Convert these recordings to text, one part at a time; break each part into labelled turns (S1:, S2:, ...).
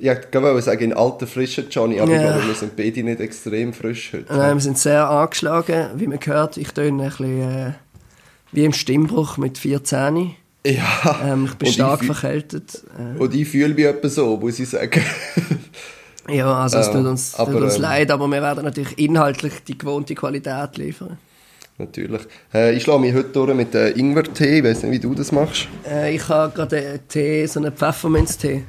S1: Ja, ich wollte sagen, in alter Frische, Johnny, aber
S2: Ja.
S1: ich glaube, wir sind beide nicht extrem frisch heute.
S2: Nein, wir sind sehr angeschlagen, wie man hört. Ich töne ein bisschen äh, wie im Stimmbruch mit vier Zähnen.
S1: Ja,
S2: Ähm, ich bin
S1: Und
S2: stark
S1: ich
S2: verkältet. Äh,
S1: und ich fühle mich etwa so, muss ich sagen.
S2: ja, also es
S1: äh,
S2: tut uns,
S1: aber,
S2: tut uns
S1: ähm,
S2: leid, aber wir werden natürlich inhaltlich die gewohnte Qualität liefern.
S1: Natürlich. Äh, ich schlage mich heute durch mit äh, Ingwer-Tee. Ich weiß nicht, wie du das machst.
S2: Äh, ich habe gerade einen Tee, so einen Pfefferminztee.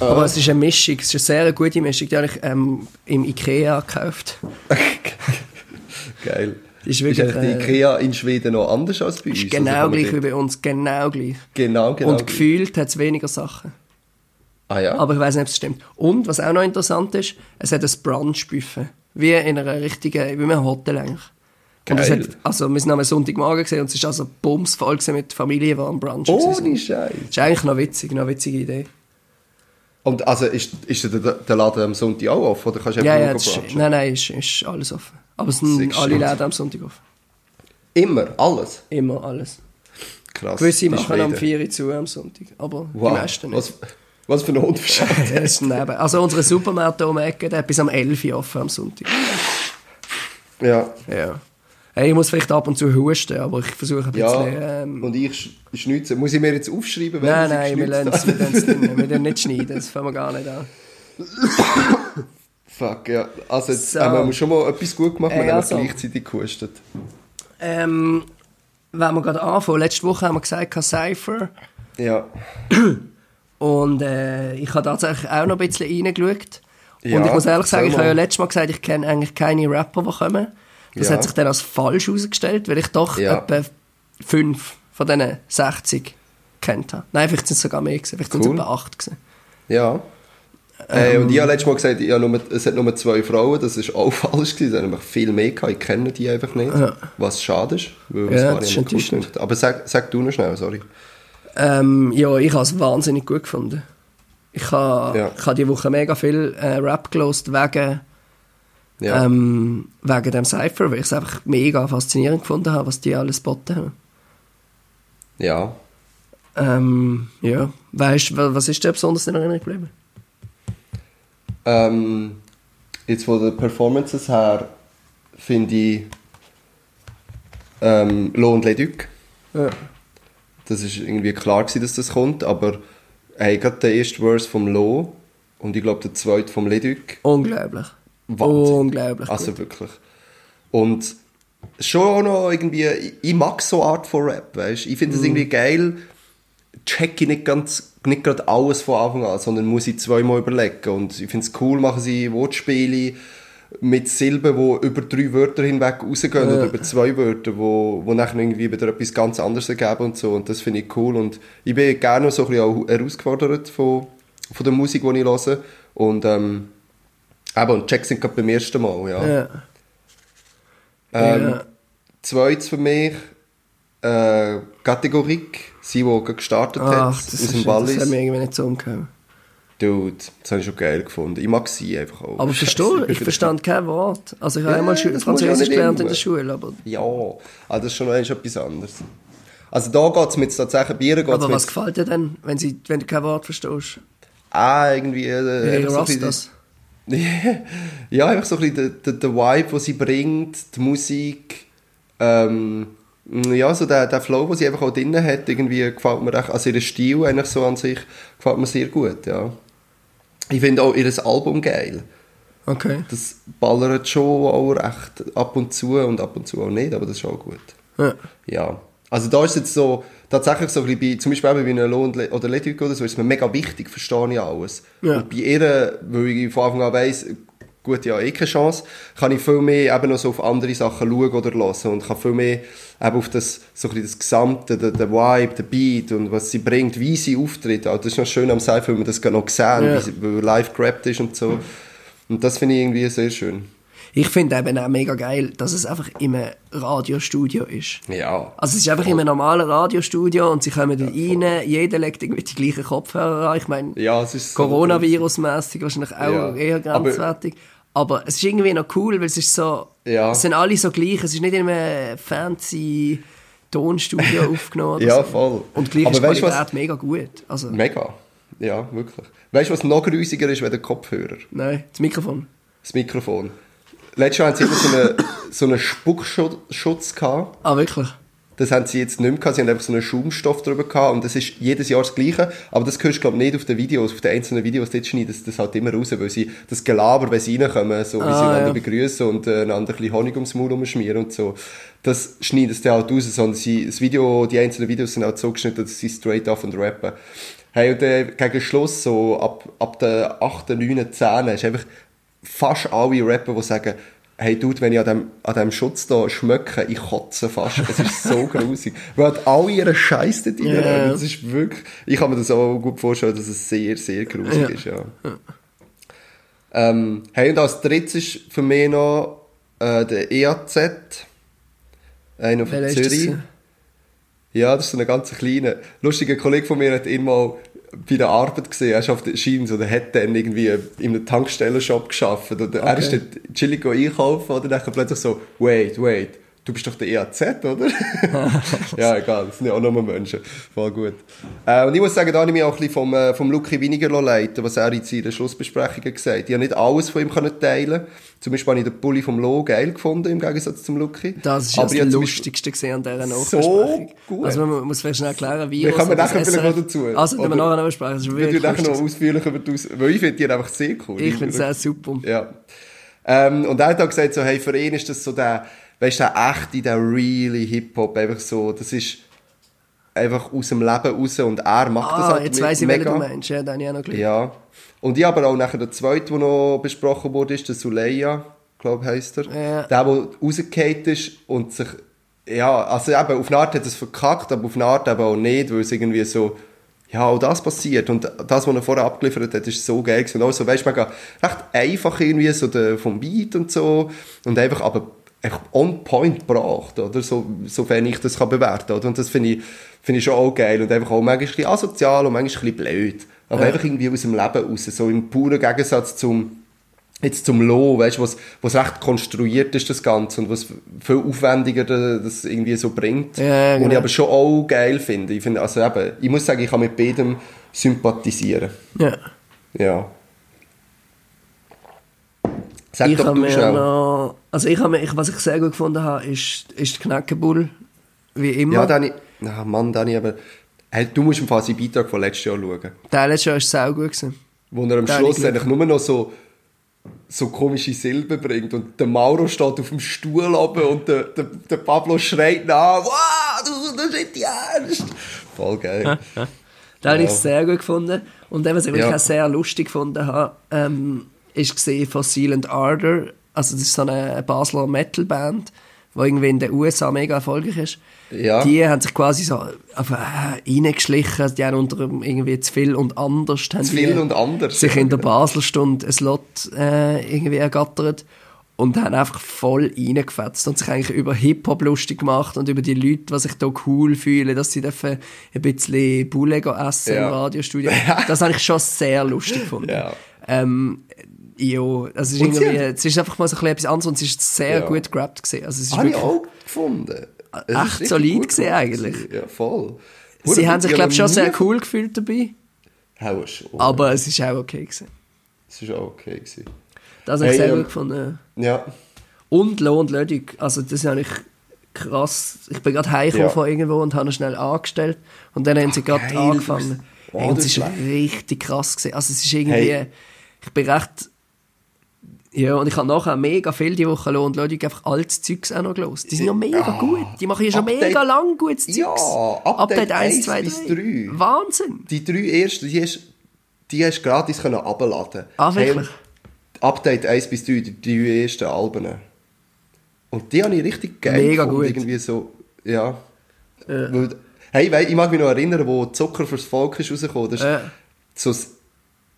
S1: Ah.
S2: Aber es ist eine Mischung, es ist eine sehr gute Mischung. Die habe ich ähm, im Ikea gekauft.
S1: Geil.
S2: Ist
S1: Ist
S2: wirklich
S1: eigentlich die
S2: äh,
S1: Ikea in Schweden noch anders als bei uns?
S2: ist
S1: Also
S2: genau
S1: man
S2: gleich wie bei uns, genau gleich.
S1: Genau, genau.
S2: Und gefühlt hat es weniger Sachen.
S1: Ah ja?
S2: Aber ich weiß nicht, ob es stimmt. Und, was auch noch interessant ist, es hat ein Brunch-Buffet. Wie in einer richtigen, wie in einem Hotel eigentlich. Und es
S1: Geil.
S2: hat, also, wir sind am Sonntagmorgen gesehen und es ist also bumsvoll mit Familie, die am Brunch
S1: Ohne. Scheiß.
S2: Das ist eigentlich noch witzig, noch eine witzige Idee.
S1: Und also ist, ist der, der Laden am Sonntag auch offen? Oder kannst du
S2: Ja,
S1: einfach
S2: ja, ist, nein, nein, ist, ist alles offen. Aber es sind alle. Läden am Sonntag offen.
S1: Immer, alles.
S2: Immer alles.
S1: Krass.
S2: Gewisse machen am
S1: Schweden.
S2: 4 Uhr zu am Sonntag, aber
S1: Wow.
S2: die meisten nicht.
S1: Was, was für eine Unverschämtheit.
S2: Also unsere Supermärkte um die Ecke, der hat bis am 11 Uhr offen am Sonntag.
S1: ja.
S2: Ja. Hey, ich muss vielleicht ab und zu husten, aber ich versuche ein
S1: Ja,
S2: bisschen... Ähm,
S1: und ich sch- schnitze. Muss ich mir jetzt aufschreiben, wenn
S2: nein,
S1: ich
S2: nein, wir
S1: geschnitzt
S2: lassen es
S1: habe?
S2: wir. Wir lassen nicht schneiden, das fangen wir gar nicht an.
S1: Fuck, ja. Also jetzt
S2: So.
S1: haben wir schon mal etwas gut gemacht, wir
S2: Äh,
S1: haben
S2: also.
S1: gleichzeitig gehustet.
S2: Ähm, wenn wir gerade anfangen, letzte Woche haben wir gesagt, Cypher.
S1: Ja.
S2: Und äh, ich habe tatsächlich auch noch ein bisschen reingeschaut.
S1: Ja,
S2: und ich muss ehrlich sagen, ich habe ja letztes Mal gesagt, ich kenne eigentlich keine Rapper, die kommen. Das
S1: Ja.
S2: hat sich dann als falsch herausgestellt, weil ich doch
S1: Ja.
S2: etwa fünf von diesen 60 kennt habe. Nein, vielleicht sind es sogar mehr gewesen. Vielleicht sind es
S1: Cool.
S2: etwa acht gewesen.
S1: Ja. Äh,
S2: Ähm.
S1: und ich habe letztes Mal gesagt, ich nur, es hat nur zwei Frauen, das ist auch falsch gewesen, es haben nämlich viel mehr gehabt, ich kenne die einfach nicht,
S2: Ja.
S1: was schade ist, weil
S2: Ja, das
S1: war cool
S2: enttäuschend.
S1: gedacht. Aber sag, sag du noch schnell, sorry.
S2: Ähm, ja, ich habe es wahnsinnig gut gefunden. Ich habe,
S1: Ja.
S2: ich habe diese Woche mega viel äh, Rap gelost wegen,
S1: Ja.
S2: ähm, wegen dem Cypher, weil ich es einfach mega faszinierend gefunden habe, was die alles geboten haben.
S1: ja.
S2: Ähm, ja, weißt du, was ist dir besonders in Erinnerung geblieben?
S1: Ähm, jetzt von den Performances her finde ich ähm, Lo und Leduc.
S2: Ja.
S1: Das ist irgendwie klar gewesen, dass das kommt, aber hey, gerade der erste Verse vom Lo und ich glaube der zweite vom Leduc.
S2: Unglaublich.
S1: Wahnsinn.
S2: Unglaublich.
S1: Also
S2: gut.
S1: wirklich. Und schon auch noch irgendwie, ich, mag so Art von Rap, weißt Ich finde es irgendwie geil, check ich nicht ganz, nicht gerade alles von Anfang an, sondern muss ich zweimal überlegen. Und ich finde es cool, machen sie Wortspiele mit Silben, die über drei Wörter hinweg rausgehen oder über zwei Wörter, wo, wo nachher irgendwie wieder etwas ganz anderes ergeben und so. Und das finde ich cool. Und ich bin gerne so ein bisschen auch herausgefordert von, von der Musik, die ich höre. Und ähm, eben, und Checks sind gerade beim ersten Mal, ja.
S2: Ja.
S1: Ähm,
S2: Ja.
S1: Zweites für mich, äh, Kategorik, sie, die gestartet hat,
S2: Ach,
S1: aus
S2: das,
S1: dem
S2: ist, das
S1: Wallis.
S2: hat mir irgendwie nicht so umgehauen.
S1: Dude, das habe ich schon geil gefunden. Ich mag sie einfach auch.
S2: Aber verstehe, ich verstand kein Wort. Also ich habe
S1: Ja,
S2: einmal
S1: das
S2: Französisch gelernt in der Schule, aber,
S1: Ja, also das ist schon etwas anderes. Also da geht es mir jetzt tatsächlich, bei ihr geht
S2: aber was gefällt dir denn, wenn, sie, wenn du kein Wort verstehst?
S1: ah, irgendwie, äh, einfach so
S2: Rastas.
S1: ja, einfach so ein bisschen der, der, Vibe, den sie bringt, die Musik, ähm, ja, so der, der Flow, den sie einfach auch drin hat, irgendwie gefällt mir echt, also ihr Stil eigentlich so an sich, gefällt mir sehr gut, ja. Ich finde auch ihr Album geil.
S2: Okay.
S1: Das ballert schon auch recht ab und zu und ab und zu auch nicht, aber das ist auch gut.
S2: Ja.
S1: Ja. Also da ist jetzt so, tatsächlich so ein bisschen bei, zum Beispiel eben bei einer Lohn- oder Leduc oder so, ist mir mega wichtig, verstehe ich alles.
S2: Ja.
S1: Und bei ihr, weil ich von Anfang an weiss, gut, ja, eh keine Chance, kann ich viel mehr eben noch so auf andere Sachen schauen oder hören und kann viel mehr eben auf das, so ein bisschen das Gesamte, der, der Vibe, der Beat und was sie bringt, wie sie auftritt. Also das ist noch schön am Cypher, wenn man das gerade noch gesehen,
S2: Ja.
S1: wie sie live gerappt ist und so. Und das finde ich irgendwie sehr schön.
S2: Ich finde eben auch mega geil, dass es einfach in einem Radiostudio ist.
S1: Ja.
S2: Also es ist einfach in einem normalen Radiostudio und sie kommen da rein, jeder legt irgendwie die gleichen Kopfhörer an. Ich meine,
S1: Ja,
S2: Coronavirus-mässig wahrscheinlich auch
S1: Ja.
S2: eher
S1: Aber-
S2: grenzwertig. Aber, es ist irgendwie noch cool, weil es ist so,
S1: Ja.
S2: es sind alle so gleich. Es ist nicht in einem fancy Tonstudio aufgenommen.
S1: Ja,
S2: so.
S1: voll.
S2: Und gleich
S1: Aber
S2: ist die
S1: weißt
S2: Qualität
S1: was-
S2: mega gut. Also,
S1: Mega. Ja, wirklich. Weißt du, was noch grusiger ist, als der Kopfhörer?
S2: Nein, das Mikrofon.
S1: Das Mikrofon. Letztes Jahr haben sie immer so einen, so einen Spuckschutz gehabt.
S2: Ah, wirklich?
S1: Das haben sie jetzt nicht mehr gehabt. Sie haben einfach so einen Schaumstoff drüber gehabt. Und das ist jedes Jahr das Gleiche. Aber das hörst du, glaube ich, nicht auf den Videos, auf den einzelnen Videos. Dort schneiden das, das halt immer raus, weil sie das Gelaber, wenn sie reinkommen, so wie
S2: Ah,
S1: sie einander
S2: ja.
S1: begrüßen und äh, einander ein bisschen Honig ums Maul umschmieren und so. Das schneiden sie halt raus. Sondern sie, das Video, die einzelnen Videos sind halt so geschnitten, dass sie straight off und rappen. Hey, und äh, gegen Schluss, so ab, ab der 8., 9., 10. ist einfach fast alle Rapper, die sagen, hey Dude, wenn ich an dem, an dem Schutz da schmecke, ich kotze fast. Es ist so grusig. Weil halt alle ihren Scheiß dort rein
S2: Ja.
S1: Das ist wirklich, ich kann mir das auch gut vorstellen, dass es sehr, sehr grusig
S2: Ja.
S1: ist, ja. Ähm, hey, und als drittes ist für mich noch äh, der EAZ, einer von Zürich. Ja, das ist so ein ganz kleiner. Lustiger Kollege von mir hat mal bei der Arbeit gesehen. Er ist auf der Schiene, oder hat dann irgendwie in einem Tankstellenshop geschafft. Und er ist dort chillig einkaufen, oder dann plötzlich so, wait, wait, du bist doch der EAZ, oder? ja, egal, das sind ja auch nur Menschen. Voll gut. Äh, und ich muss sagen, da habe ich mich auch ein bisschen vom, äh, vom Lucky weniger leiten was er in seiner Schlussbesprechung gesagt hat. Ich habe nicht alles von ihm können teilen Zum Beispiel habe ich den Pulli vom Lo geil gefunden, im Gegensatz zum Lucky.
S2: Das ist
S1: Aber
S2: das Lustigste gesehen an dieser
S1: So
S2: Nachbesprechung.
S1: gut.
S2: Also man muss vielleicht schnell erklären, wie...
S1: Wir kommen
S2: das
S1: nachher vielleicht noch dazu.
S2: Also, wenn wir nachher noch besprechen. Das ist
S1: Wir tun nachher noch ausführlich über die Aus weil ich finde die einfach sehr cool.
S2: Ich finde es auch super.
S1: Ja. Ähm, und er hat auch gesagt, so, hey, für ihn ist das so der, weißt du, der echte, der really Hip-Hop, einfach so, das ist einfach aus dem Leben raus und er macht das
S2: Ah,
S1: halt
S2: jetzt weiss ich,
S1: mega.
S2: du meinst. Ja, ich auch noch gelesen.
S1: Ja. Und ich aber auch nachher der zweite, der noch besprochen wurde, ist der Suleya, glaube heisst er.
S2: Ja.
S1: Der, der rausgefallen ist und sich, ja, also eben, auf eine Art hat es verkackt, aber auf eine Art eben auch nicht, weil es irgendwie so, ja, auch das passiert. Und das, was er vorher abgeliefert hat, ist so geil. Und auch so, weißt du, mega, recht einfach irgendwie, so der, vom Beat und so. Und einfach, aber on point gebracht, oder? So, sofern ich das kann bewerten, oder? Und das finde ich, finde ich schon auch geil. Und einfach auch manchmal ein bisschen asozial und manchmal ein bisschen blöd. Aber einfach irgendwie aus dem Leben raus. So im puren Gegensatz zum, jetzt zum Lo, weißt du, was, was recht konstruiert ist, das Ganze, und was viel aufwendiger da- das irgendwie so bringt.
S2: Ja, ja,
S1: Und ich
S2: genau.
S1: aber schon auch geil finde. Ich finde, also eben, ich muss sagen, ich kann mit beidem sympathisieren.
S2: Ja.
S1: Ja. Sag
S2: ich
S1: doch
S2: habe
S1: du schnell.
S2: noch... Also ich habe ich, was ich sehr gut gefunden habe, ist, ist der Knäckebull. Wie immer.
S1: Ja, Dani, na Mann, Dani, aber hey, du musst im Fall seinen Beitrag von letztes Jahr schauen.
S2: Der letzte Jahr war sehr gut. Gewesen.
S1: Wo er am
S2: Den
S1: Schluss eigentlich nur noch so, so komische Silben bringt und der Mauro steht auf dem Stuhl oben und der, der, der Pablo schreit nach, wow, du, das ist nicht die Ernst. Voll geil.
S2: Den habe ich
S1: Ja.
S2: sehr gut gefunden. Und eben, was ich
S1: Ja.
S2: wirklich auch sehr lustig gefunden habe, ähm, ist gesehen von Silent Ardor. Also das ist so eine Basler Metalband, die irgendwie in den USA mega erfolgreich ist.
S1: Ja.
S2: Die haben sich quasi so äh, reingeschlichen. Die haben unter irgendwie zu viel und anders. haben
S1: Zu viel und anders.
S2: Sich in der Baselstunde ein Slot äh, irgendwie ergattert. Und haben einfach voll reingefetzt und sich eigentlich über Hip-Hop lustig gemacht und über die Leute, die sich da cool fühlen, dass sie dürfen ein bisschen Bulle essen
S1: Ja.
S2: im Radiostudio. Das habe ich schon sehr lustig gefunden.
S1: Ja.
S2: Ähm, ja, also es ist, irgendwie, es ist einfach mal so ein bisschen etwas anderes und es ist sehr
S1: Ja.
S2: gut gerappt gesehen. Also es ist
S1: Habe ich auch gefunden. Es
S2: Echt solid
S1: gemacht
S2: eigentlich.
S1: Ja, voll.
S2: sie haben sich, glaube ich, schon sehr cool gefühlt dabei,
S1: Hau schon.
S2: aber es ist auch okay gewesen.
S1: Es ist auch okay gewesen.
S2: Das habe ich
S1: Hey,
S2: sehr
S1: ähm,
S2: gut gefunden.
S1: Ja.
S2: Und Lo und Lödig, also das ist eigentlich krass. Ich bin gerade heimgekommen
S1: Ja.
S2: von irgendwo und habe ihn schnell angestellt und dann haben sie gerade angefangen. Hey,
S1: Oh,
S2: und es
S1: ist
S2: ist richtig krass gewesen. Also es ist irgendwie,
S1: Hey.
S2: ich bin recht ja, und ich habe nachher mega viel die Woche und Lödig einfach altes Zeugs auch noch gelost. Die sind ja mega
S1: Ja.
S2: gut. Die machen ja schon
S1: Update-
S2: mega lang gutes Zeugs.
S1: Ja, Update
S2: 1, 2,
S1: 1 bis
S2: 3.
S1: 3.
S2: Wahnsinn.
S1: Die drei ersten, die hast, die hast gratis können abladen.
S2: Ah, wirklich?
S1: Update 1 bis 3, die drei ersten Alben. Und die habe ich richtig geil
S2: Mega
S1: gefunden,
S2: gut.
S1: Irgendwie so, ja. Weil, hey, ich mag mich noch erinnern, wo Zucker fürs Volk ist rausgekommen. Das ist
S2: Ja.
S1: so, das-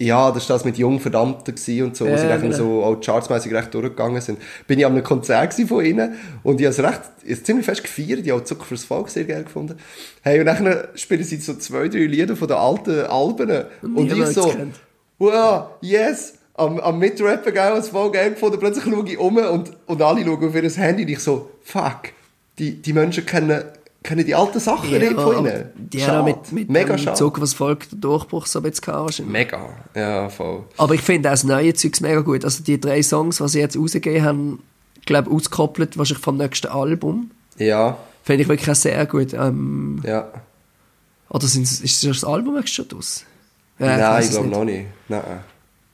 S1: ja, das war das mit jungen Verdammten gewesen und so, wo
S2: Ja,
S1: sie dann
S2: genau.
S1: so auch chartsmäßig recht durchgegangen sind. Bin ich an einem Konzert von ihnen und ich habe es recht, ich es ziemlich fest gefeiert, ich habe auch Zucker fürs Volk sehr geil gefunden. Hey, und dann spielen sie so zwei, drei Lieder von den alten Alben und ich
S2: niemand
S1: so,
S2: kennt.
S1: wow, yes, am, am Mitrappen geil, was voll geil gefunden, plötzlich schaue ich um und, und alle schauen auf ihr Handy und ich so, fuck, die, die Menschen kennen kennen die alten Sachen nicht von ihnen.
S2: Die
S1: Schade.
S2: haben mit, mit
S1: Mega
S2: dem. Zug, was folgt, den Durchbruch so ein bisschen wahrscheinlich.
S1: Mega, ja, voll.
S2: Aber ich finde auch das neue Zeugs mega gut. Also die drei Songs, die sie jetzt rausgegeben haben, glaube ausgekoppelt wahrscheinlich vom nächsten Album.
S1: Ja,
S2: Finde ich wirklich auch sehr gut. Ähm,
S1: ja.
S2: oder sind, ist das Album jetzt schon draus? Ja,
S1: Nein, ich glaube noch nicht. Nein,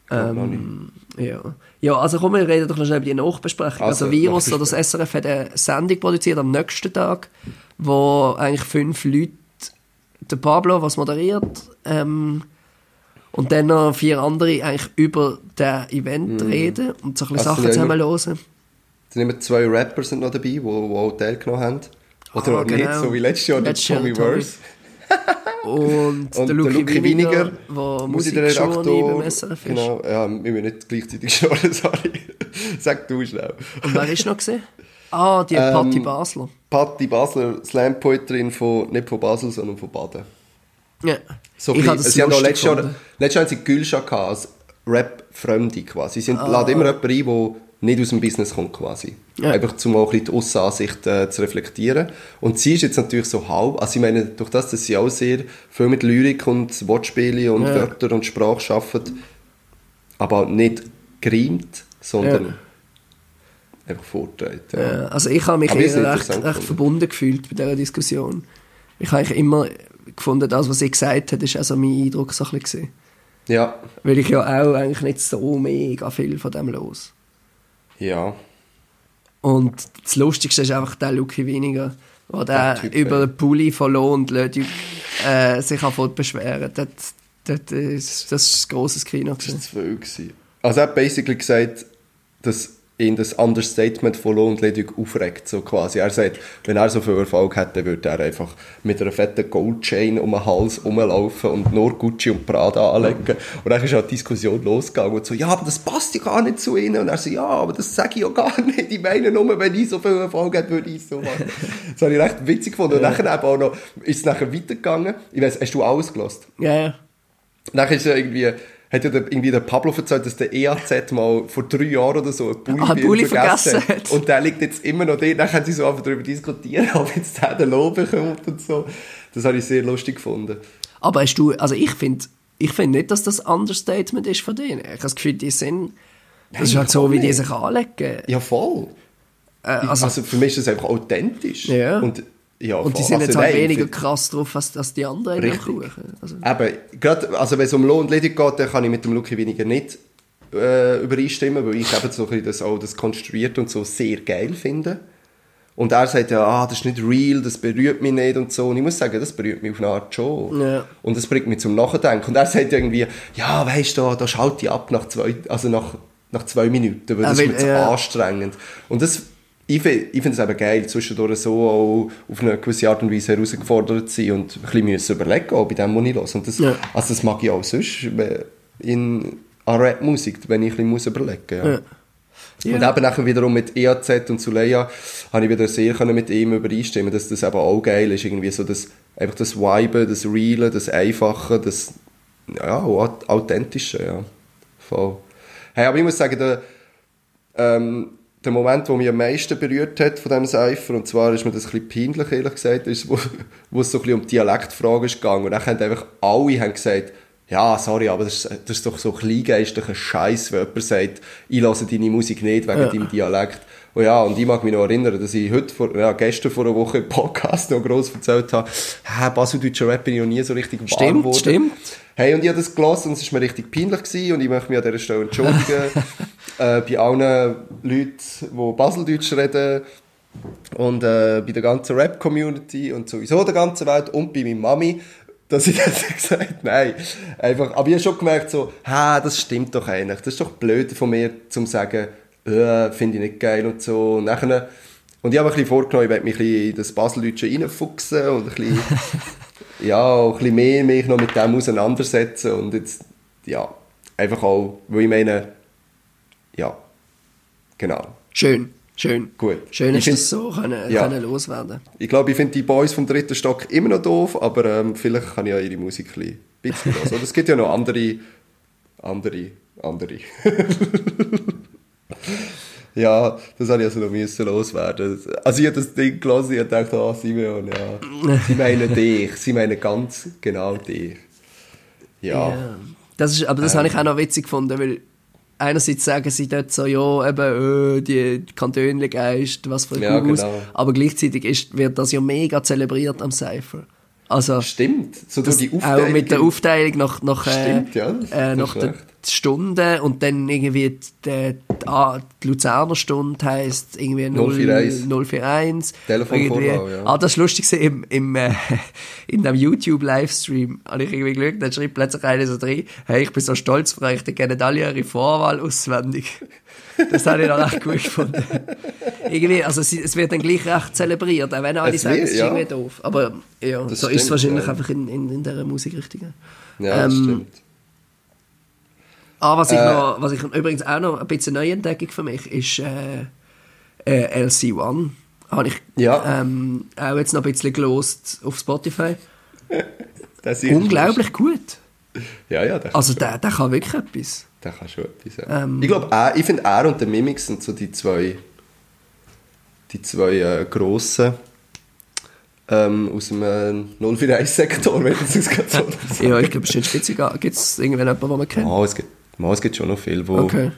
S1: ich glaub noch nicht.
S2: Ähm, ja. ja, also komm, wir reden doch noch schnell über die Nachbesprechung. Also,
S1: Also,
S2: Virus oder das SRF hat eine Sendung produziert am nächsten Tag, wo eigentlich fünf Leute, der Pablo, was moderiert, ähm, und dann noch vier andere eigentlich über das Event reden und so ein bisschen
S1: Also,
S2: Sachen zusammen hören.
S1: Es sind immer zwei Rapper sind noch dabei, die auch teilgenommen haben. Oder
S2: Ah,
S1: auch nicht,
S2: genau.
S1: so wie letztes Jahr der
S2: Letztes Jahr
S1: Tommy. Verse.
S2: Und,
S1: Und
S2: der Luki, Winiger, der. Musikjourney beim SRF ist.
S1: Genau, ja, wir müssen nicht gleichzeitig schnurren, sorry. Sag du schnell.
S2: Und wer ist noch gesehen? Ah, die
S1: Ähm,
S2: Patti Basler.
S1: Patti Basler, Slam-Poeterin von, nicht von Basel, sondern von Baden.
S2: Ja.
S1: So
S2: ich habe das
S1: sie haben noch
S2: lustig
S1: letztes Jahr, letztes Jahr haben sie Gülscha gehabt, als Rap-Fremde quasi. Sie
S2: Ah.
S1: sind, laden immer jemanden ein, der nicht aus dem Business kommt quasi.
S2: Ja.
S1: Einfach um auch ein bisschen die Aussenansicht äh, zu reflektieren. Und sie ist jetzt natürlich so halb, also ich meine, durch das, dass sie auch sehr viel mit Lyrik und Wortspiele und
S2: Ja.
S1: Wörter und Sprache arbeitet, aber nicht gerimt, sondern
S2: Ja.
S1: Einfach vorträgt. Ja.
S2: Ja, also ich habe mich
S1: Aber ich
S2: eher
S1: hab's
S2: recht, recht verbunden gefühlt bei dieser Diskussion. Ich habe immer gefunden, das, was sie gesagt hat, ist auch so mein Eindruck so ein bisschen
S1: ja.
S2: Weil ich ja auch eigentlich nicht so mega viel von dem los.
S1: Ja.
S2: Und das Lustigste ist einfach der Lucky Weniger, der
S1: Der
S2: der
S1: Typ,
S2: über den Pulli von Lohn und Leute äh, sich anfängt beschweren. Das, das, ist, das ist ein grosses Kino.
S1: Das war gewesen. Also er hat basically gesagt, dass ihn das Understatement von Lohn und Ledig aufregt, so quasi. Er sagt, wenn er so viel Erfolg hätte, würde er einfach mit einer fetten Goldchain um den Hals rumlaufen und nur Gucci und Prada anlegen. Und dann ist auch die Diskussion losgegangen und so, ja, aber das passt ja gar nicht zu ihnen. Und er so, ja, aber das sage ich ja gar nicht. Ich meine nur, wenn ich so viel Erfolg hätte, würde ich es so machen. Das habe ich recht witzig gefunden. Und nachher eben auch noch, ist es nachher weitergegangen. Ich weiss, hast du alles gelost?
S2: Ja, ja.
S1: Nachher ist ja irgendwie, hat ja der, irgendwie der Pablo erzählt, dass der EAZ mal vor drei Jahren oder so einen Bulli,
S2: Ah,
S1: ihm
S2: Bulli vergessen hat.
S1: Und der liegt jetzt immer noch dort. Dann haben sie so einfach darüber diskutieren, ob jetzt der den Lohn bekommt und so. Das habe ich sehr lustig gefunden.
S2: Aber hast du, also ich finde ich find nicht, dass das Understatement ist von denen. Ich habe das Gefühl, die sind, das ist
S1: Nein,
S2: halt so, wie die sich anlegen.
S1: Ja, voll.
S2: Äh,
S1: Also,
S2: also,
S1: für mich ist das einfach authentisch.
S2: Ja.
S1: Und, ja,
S2: und die sind
S1: Also
S2: jetzt halt
S1: nein,
S2: weniger krass drauf als, als die anderen in der
S1: Richtig.
S2: Kuchen. Also,
S1: Eben, gerade, also wenn es um Lohn und Ledig geht, dann kann ich mit dem Lucky weniger nicht äh, übereinstimmen, weil ich eben so ein bisschen das, auch das konstruiert und so sehr geil finde. Und er sagt ja, ah, das ist nicht real, das berührt mich nicht und so. Und ich muss sagen, das berührt mich auf eine Art schon.
S2: Ja.
S1: Und das bringt mich zum Nachdenken. Und er sagt irgendwie, ja, weißt du, da schaut die ab nach zwei, also nach, nach zwei Minuten, weil
S2: Ah,
S1: das
S2: weil-
S1: ist mir zu
S2: ja.
S1: anstrengend. Und das, ich, fi- ich finde es eben geil, zwischendurch so auch auf eine gewisse Art und Weise herausgefordert zu sein und ein bisschen müssen überlegen, auch bei dem, was ich höre. Und das,
S2: Ja.
S1: also das mag ich auch sonst in, an Rap-Musik, wenn ich ein bisschen muss überlegen muss. Ja.
S2: Ja. Ja.
S1: Und eben nachher wiederum mit EAZ und Suleja habe ich wieder sehr können mit ihm übereinstimmen, dass das eben auch geil ist, irgendwie so das, einfach das Vibe, das Reale, das Einfache, das, ja, Authentische, ja. Voll. Hey, aber ich muss sagen, der, ähm, der Moment, der mich am meisten berührt hat von diesem Cypher, und zwar ist mir das ein bisschen peinlich, ehrlich gesagt, ist, wo, wo es so ein bisschen um Dialektfragen ist gegangen. Und dann haben einfach alle haben gesagt, ja, sorry, aber das ist, das ist doch so kleingeistlicher Scheiß, wenn jemand sagt, ich höre deine Musik nicht wegen
S2: Ja.
S1: deinem Dialekt. Und ja, und ich mag mich noch erinnern, dass ich heute, vor, ja, gestern vor einer Woche im Podcast noch gross erzählt habe, hä, baseldeutscher Rap bin ich noch nie so richtig warm
S2: Stimmt,
S1: geworden.
S2: stimmt.
S1: Hey, und ich habe das gelesen und es war mir richtig peinlich gewesen und ich möchte mich an dieser Stelle entschuldigen äh, bei allen Leuten, die Baseldeutsch reden und äh, bei der ganzen Rap-Community und sowieso der ganzen Welt und bei meiner Mami, dass ich das gesagt nein, einfach, aber ich habe schon gemerkt so, ha, das stimmt doch eigentlich, das ist doch blöd von mir, zum sagen, äh, finde ich nicht geil und so. Und nachher, und ich habe mir ein bisschen vorgenommen, ich werde mich ein bisschen in das Baseldeutsche reinfuchsen und ein bisschen ja, auch ein bisschen mehr mich noch mit dem auseinandersetzen. Und jetzt, ja, einfach auch, weil ich meine, ja, genau.
S2: Schön, schön.
S1: Gut.
S2: Schön,
S1: Ich find-
S2: das so können,
S1: Ja.
S2: können loswerden
S1: Ich glaube, ich finde die Boys vom dritten Stock immer noch doof, aber ähm, vielleicht kann ich ja ihre Musik ein bisschen- hören. Oder es gibt ja noch andere, andere, andere. Ja, das habe ich also noch müssen loswerden. Also ich habe das Ding gelesen und dachte, ah, Simeon, ja. Sie meinen dich, sie meinen ganz genau dich. Ja.
S2: Ja. Das ist, aber das habe ich auch noch witzig gefunden, weil einerseits sagen sie dort so, ja, eben, äh, die Kantönli-Geist, was für ein
S1: Ja, genau.
S2: aber gleichzeitig ist, wird das ja mega zelebriert am Cypher. Also,
S1: Stimmt, so
S2: das,
S1: die
S2: auch
S1: Aufteilung.
S2: mit der Aufteilung nach, nach, äh,
S1: Stimmt,
S2: äh, nach
S1: ist
S2: der
S1: recht.
S2: Stunde und dann irgendwie die, die, ah, die Luzerner Stunde heisst irgendwie 0,
S1: 041.
S2: 041.
S1: Telefonvorwahl,
S2: Irgendwie-
S1: ja.
S2: Ah, das war lustig im, im, äh, in dem YouTube-Livestream. Habe ich irgendwie geschaut, dann schreibt plötzlich einer so drin, hey, ich bin so stolz auf euch, die kennen alle ihre Vorwahl auswendig. Das habe ich recht gut gefunden. irgendwie, also es, wird dann gleich recht zelebriert, auch wenn alle
S1: Es
S2: sagen,
S1: wird,
S2: es ist
S1: ja.
S2: irgendwie doof. Aber ja,
S1: Das
S2: so ist es
S1: stimmt,
S2: wahrscheinlich
S1: ja.
S2: einfach in, in, in dieser Musikrichtung.
S1: Ja, das
S2: Ähm,
S1: stimmt.
S2: Ah, was ich
S1: Äh.
S2: noch, was ich übrigens auch noch ein bisschen Neuentdeckung für mich ist äh, äh, LC1. Habe ich
S1: Ja.
S2: ähm, auch jetzt noch ein bisschen gelost auf Spotify.
S1: Das ist-
S2: Unglaublich gut.
S1: Ja, ja, der,
S2: Also der, der kann wirklich etwas.
S1: Der kann schon etwas. Ja.
S2: Ähm.
S1: ich glaube, ich finde, er und der Mimix sind so die zwei, die zwei äh, grossen ähm, aus dem äh, 041-Sektor, wenn ich es gerade so
S2: Ja, ich glaube, bestimmt gibt es Gibt es irgendwann jemanden, den man kennt?
S1: Oh, es gibt, oh, es gibt schon noch viel, wo...
S2: Okay.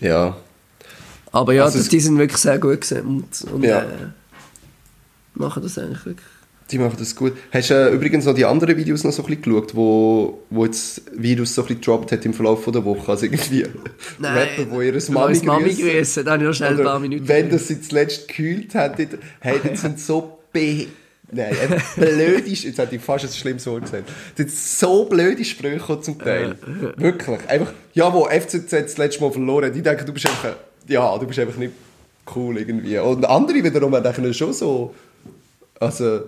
S1: Ja,
S2: Aber ja,
S1: Also es-
S2: die sind wirklich sehr gut gewesen und, und
S1: Ja.
S2: äh, machen das eigentlich wirklich.
S1: Die machen das gut. Hast du äh, übrigens noch die anderen Videos noch so ein bisschen geschaut, wo, wo jetzt Virus so ein bisschen gedroppt hat im Verlauf von der Woche? Also irgendwie Rapper, wo ihre Mami,
S2: Mami,
S1: grüßen.
S2: Da habe ich noch schnell ein paar Minuten.
S1: Wenn das sie zuletzt gekühlt hätten, hey, das sind so be... Nein, einfach blöde... Sch- Jetzt hätte ich fast ein schlimmes Wort gesagt. Das sind so blöde Sprüche zum Teil. Wirklich. Einfach, ja, wo FCZ das letzte Mal verloren hat, ich denke, du bist einfach... Ja, du bist einfach nicht cool irgendwie. Und andere wiederum denken schon so... Also...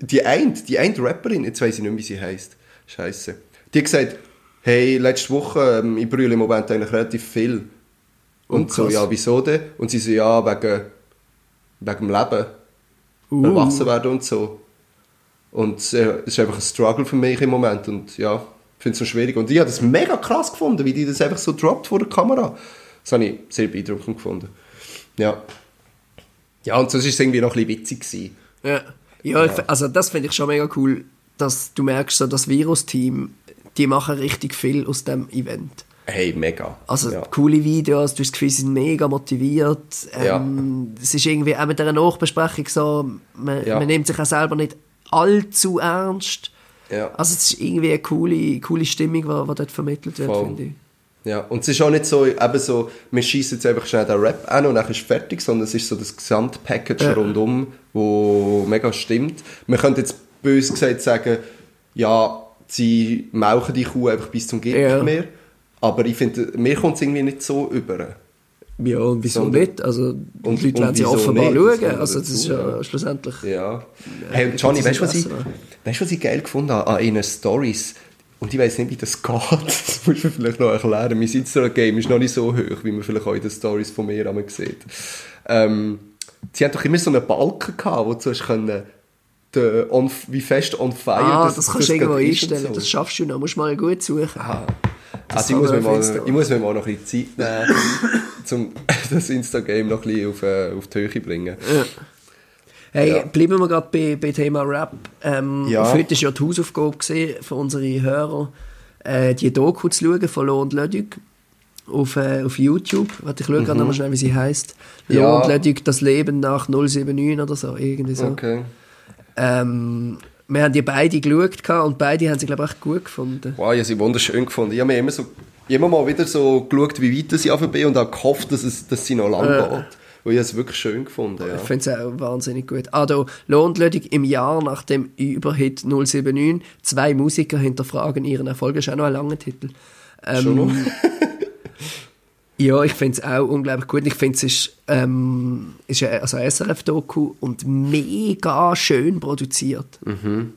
S1: Die eine, die eine Rapperin, jetzt weiß ich nicht mehr, wie sie heisst. Scheiße. Die hat gesagt, hey, letzte Woche, ähm, ich brülle im Moment eigentlich relativ viel. Und
S2: Oh,
S1: so, ja, wieso denn? Und sie so, ja, wegen, wegen dem Leben.
S2: Uh.
S1: Erwachsen werden und so. Und äh, es ist einfach ein Struggle für mich im Moment. Und ja, ich finde es so schwierig. Und ich habe das mega krass gefunden, wie die das einfach so droppt vor der Kamera. Das habe ich sehr beeindruckend gefunden. Ja. Ja, und sonst war es irgendwie noch ein bisschen witzig. Gewesen.
S2: Ja, ja, Ich, also das finde ich schon mega cool, dass du merkst, so das Virus-Team, die machen richtig viel aus dem Event.
S1: Hey, mega.
S2: Also
S1: ja.
S2: coole Videos, du hast das Gefühl, sie sind mega motiviert.
S1: Ja.
S2: Ähm, Es ist irgendwie auch mit einer Nachbesprechung so, man,
S1: Ja.
S2: man nimmt sich auch selber nicht allzu ernst.
S1: Ja.
S2: Also es ist irgendwie eine coole, coole Stimmung, die, die dort vermittelt wird,
S1: Voll.
S2: finde ich.
S1: Ja, und es ist auch nicht so, eben so, wir schießen jetzt einfach schnell den Rap an und dann ist fertig, sondern es ist so das Gesamtpackage
S2: Ja.
S1: rundum, wo mega stimmt. Man könnte jetzt bös gesagt sagen, ja, sie melken die Kuh einfach bis zum geht
S2: Ja.
S1: mehr. Aber ich finde, mir kommt es irgendwie nicht so über.
S2: Ja, und wieso
S1: Sondern-
S2: nicht? Also die
S1: Und-
S2: Leute werden sie offenbar
S1: nicht? Das
S2: schauen.
S1: kommt
S2: Also das ist ja schlussendlich...
S1: Ja. Hey, Johnny,
S2: das
S1: weißt du, was ich,
S2: Interesse,
S1: weißt, du, was ich geil gefunden habe an ihren Stories? Und ich weiß nicht, wie das geht. Das musst du vielleicht noch erklären. Mein Instagram-Game ist noch nicht so hoch, wie man vielleicht auch in den Stories von mir einmal sieht. Ähm, sie haben doch immer so einen Balken gehabt, wo du hast können, den on, wie fest on fire
S2: Ah, das, kannst du irgendwo einstellen.
S1: so.
S2: Das schaffst du noch. Musst mal gut suchen.
S1: Ah.
S2: Das
S1: Also ich muss, mir mal,
S2: Insta
S1: ich muss mir mal noch ein bisschen Zeit nehmen, um das Insta-Game noch ein bisschen auf, äh, auf die Höhe zu bringen.
S2: Hey,
S1: Ja.
S2: bleiben wir gerade bei, bei Thema Rap. Ähm,
S1: Ja.
S2: Heute war ja die Hausaufgabe gewesen für unsere Hörer, äh, die Doku zu schauen von Lo und Lödig auf, äh, auf YouTube. Warte, ich schaue gerade nochmal schnell, wie sie heisst. Lo
S1: Mhm. Ja.
S2: und Lödig, das Leben nach 079 oder so, irgendwie so.
S1: Okay.
S2: Ähm, wir haben die beide geschaut und beide haben sie, glaube ich, echt gut gefunden.
S1: Wow, ich habe sie wunderschön gefunden. Ich habe mir immer, so, immer mal wieder so geschaut, wie weit sie auf bin und habe gehofft, dass, es, dass sie noch lang
S2: Ja.
S1: geht. Und ich habe es wirklich schön gefunden. Ja.
S2: Ich finde es auch wahnsinnig gut. Also, Lohnlödig im Jahr nach dem Überhit 079, zwei Musiker hinterfragen ihren Erfolg. Ist auch noch ein langer Titel. Ähm,
S1: Schon noch?
S2: Ja, ich finde es auch unglaublich gut. Ich finde es ist, ähm, ist also ein SRF-Doku und mega schön produziert.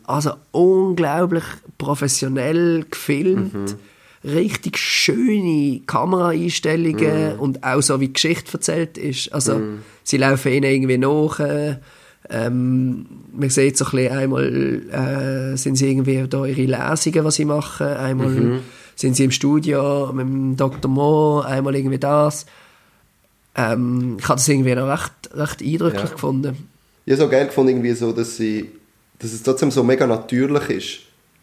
S2: Also unglaublich professionell gefilmt. Richtig schöne Kameraeinstellungen und auch so, wie die Geschichte erzählt ist. Also, sie laufen ihnen irgendwie nach. Äh, ähm, man sieht so ein bisschen, einmal äh, sind sie irgendwie da ihre Lesungen, was sie machen, einmal sind sie im Studio mit dem Dr. Mo, einmal irgendwie das. ähm, ich habe das irgendwie noch recht, recht eindrücklich
S1: Ja.
S2: gefunden.
S1: Ich habe so geil gefunden, irgendwie so, dass, sie, dass es trotzdem so mega natürlich ist.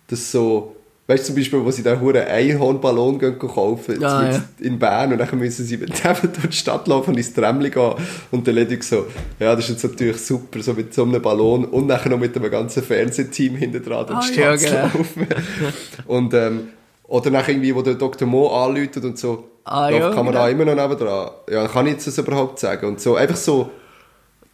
S1: Dass so, weißt du zum Beispiel, wo sie den huren Einhornballon kaufen
S2: Ah,
S1: jetzt
S2: ja.
S1: in Bern und dann müssen sie mit dem durch die Stadt laufen und ins Tramli gehen und dann Ledig so, ja, das ist jetzt natürlich super, so mit so einem Ballon und dann noch mit einem ganzen Fernsehteam hinten dran durch die
S2: Ah,
S1: Stadt
S2: ja,
S1: zu laufen. und, ähm, oder dann irgendwie, wo der Dr. Mo anläutet und so,
S2: Ah,
S1: läuft
S2: ja,
S1: die Kamera
S2: genau.
S1: immer noch nebendran. Ja, kann ich jetzt das überhaupt sagen? Und so, einfach so,